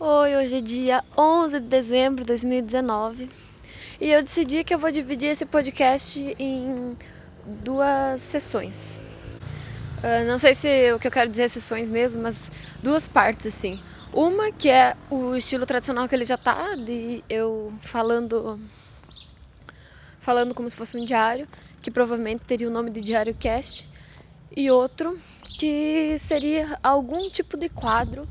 Oi, hoje é dia 11 de dezembro de 2019 e eu decidi que eu vou dividir esse podcast em duas sessões. Uh, não sei se o que eu quero dizer é sessões mesmo, mas duas partes assim. Uma que é o estilo tradicional que ele já tá, de eu falando falando como se fosse um diário, que provavelmente teria o nome de Diário Cast, e outro que seria algum tipo de quadro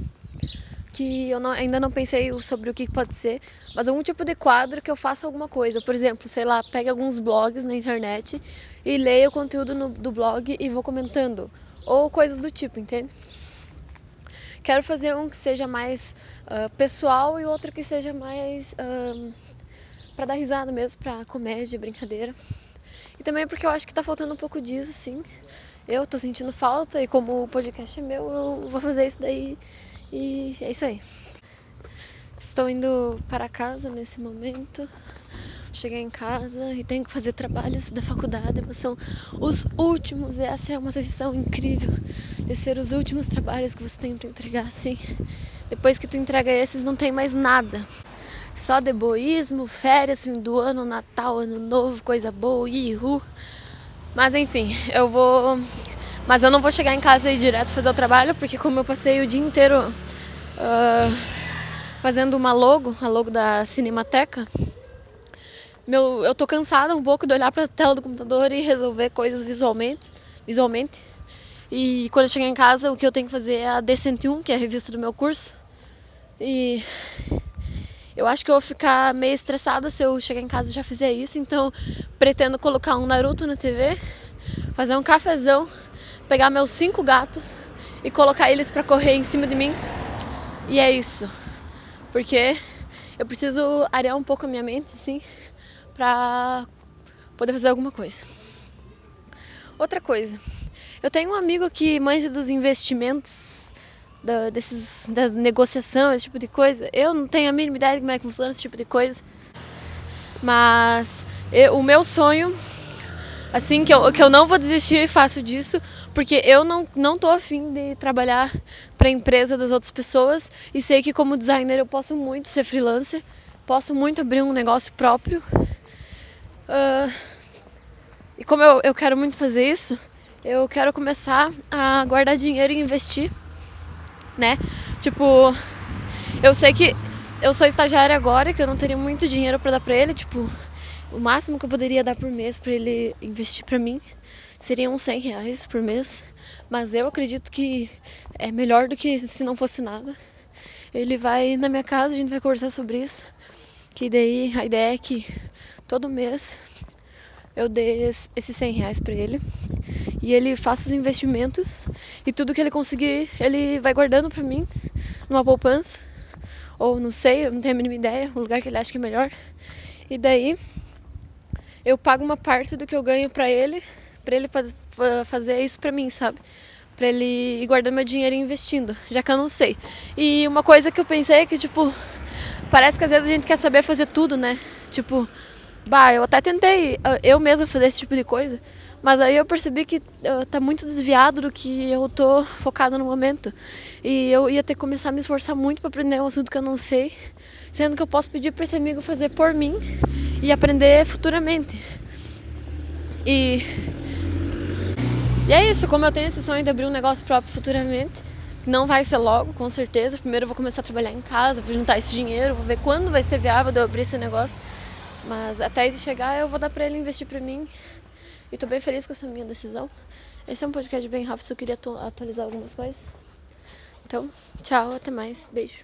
que eu não, ainda não pensei sobre o que pode ser, mas algum tipo de quadro que eu faça alguma coisa. Por exemplo, sei lá, pegue alguns blogs na internet e leia o conteúdo no, do blog e vou comentando. Ou coisas do tipo, entende? Quero fazer um que seja mais uh, pessoal e outro que seja mais uh, para dar risada mesmo, para comédia, brincadeira. E também porque eu acho que tá faltando um pouco disso, sim. Eu tô sentindo falta e como o podcast é meu, eu vou fazer isso daí e é isso aí. Estou indo para casa nesse momento. Cheguei em casa e tenho que fazer trabalhos da faculdade, mas são os últimos. Essa é uma sensação incrível de ser os últimos trabalhos que você tem para entregar assim. Depois que tu entrega esses, não tem mais nada. Só deboísmo, férias, fim do ano, Natal, Ano Novo, coisa boa, ihu. Mas enfim, eu vou mas eu não vou chegar em casa e ir direto fazer o trabalho, porque como eu passei o dia inteiro uh, fazendo uma logo, a logo da Cinemateca, meu, eu tô cansada um pouco de olhar para a tela do computador e resolver coisas visualmente, visualmente. E quando eu chegar em casa, o que eu tenho que fazer é a D101, que é a revista do meu curso. E eu acho que eu vou ficar meio estressada se eu chegar em casa e já fizer isso, então pretendo colocar um Naruto na TV, fazer um cafezão pegar meus cinco gatos e colocar eles para correr em cima de mim. E é isso. Porque eu preciso arear um pouco a minha mente, assim, pra poder fazer alguma coisa. Outra coisa, eu tenho um amigo que manja dos investimentos, da, desses, da negociação, esse tipo de coisa. Eu não tenho a mínima ideia de como é que funciona esse tipo de coisa. Mas eu, o meu sonho assim que eu, que eu não vou desistir fácil disso, porque eu não, não tô afim de trabalhar para a empresa das outras pessoas e sei que como designer eu posso muito ser freelancer, posso muito abrir um negócio próprio. Uh, e como eu, eu quero muito fazer isso, eu quero começar a guardar dinheiro e investir, né? Tipo, eu sei que eu sou estagiária agora, que eu não teria muito dinheiro para dar para ele, tipo, o máximo que eu poderia dar por mês para ele investir para mim seriam uns 100 reais por mês. Mas eu acredito que é melhor do que se não fosse nada. Ele vai na minha casa, a gente vai conversar sobre isso. Que daí a ideia é que todo mês eu dê esses 100 reais para ele e ele faça os investimentos e tudo que ele conseguir ele vai guardando para mim numa poupança ou não sei, eu não tenho a mínima ideia, o lugar que ele acha que é melhor. E daí eu pago uma parte do que eu ganho para ele, para ele faz, fazer isso para mim, sabe? Para ele ir guardando meu dinheiro e investindo, já que eu não sei. E uma coisa que eu pensei é que, tipo, parece que às vezes a gente quer saber fazer tudo, né? Tipo, bah, eu até tentei ah, eu mesma fazer esse tipo de coisa, mas aí eu percebi que uh, tá muito desviado do que eu tô focada no momento. E eu ia ter que começar a me esforçar muito para aprender um assunto que eu não sei, sendo que eu posso pedir para esse amigo fazer por mim e aprender futuramente. E, e é isso, como eu tenho esse sonho de abrir um negócio próprio futuramente, não vai ser logo, com certeza. Primeiro eu vou começar a trabalhar em casa, vou juntar esse dinheiro, vou ver quando vai ser viável de eu abrir esse negócio. Mas até isso chegar, eu vou dar para ele investir para mim. E tô bem feliz com essa minha decisão. Esse é um podcast bem rápido, só queria atualizar algumas coisas. Então, tchau, até mais. Beijo.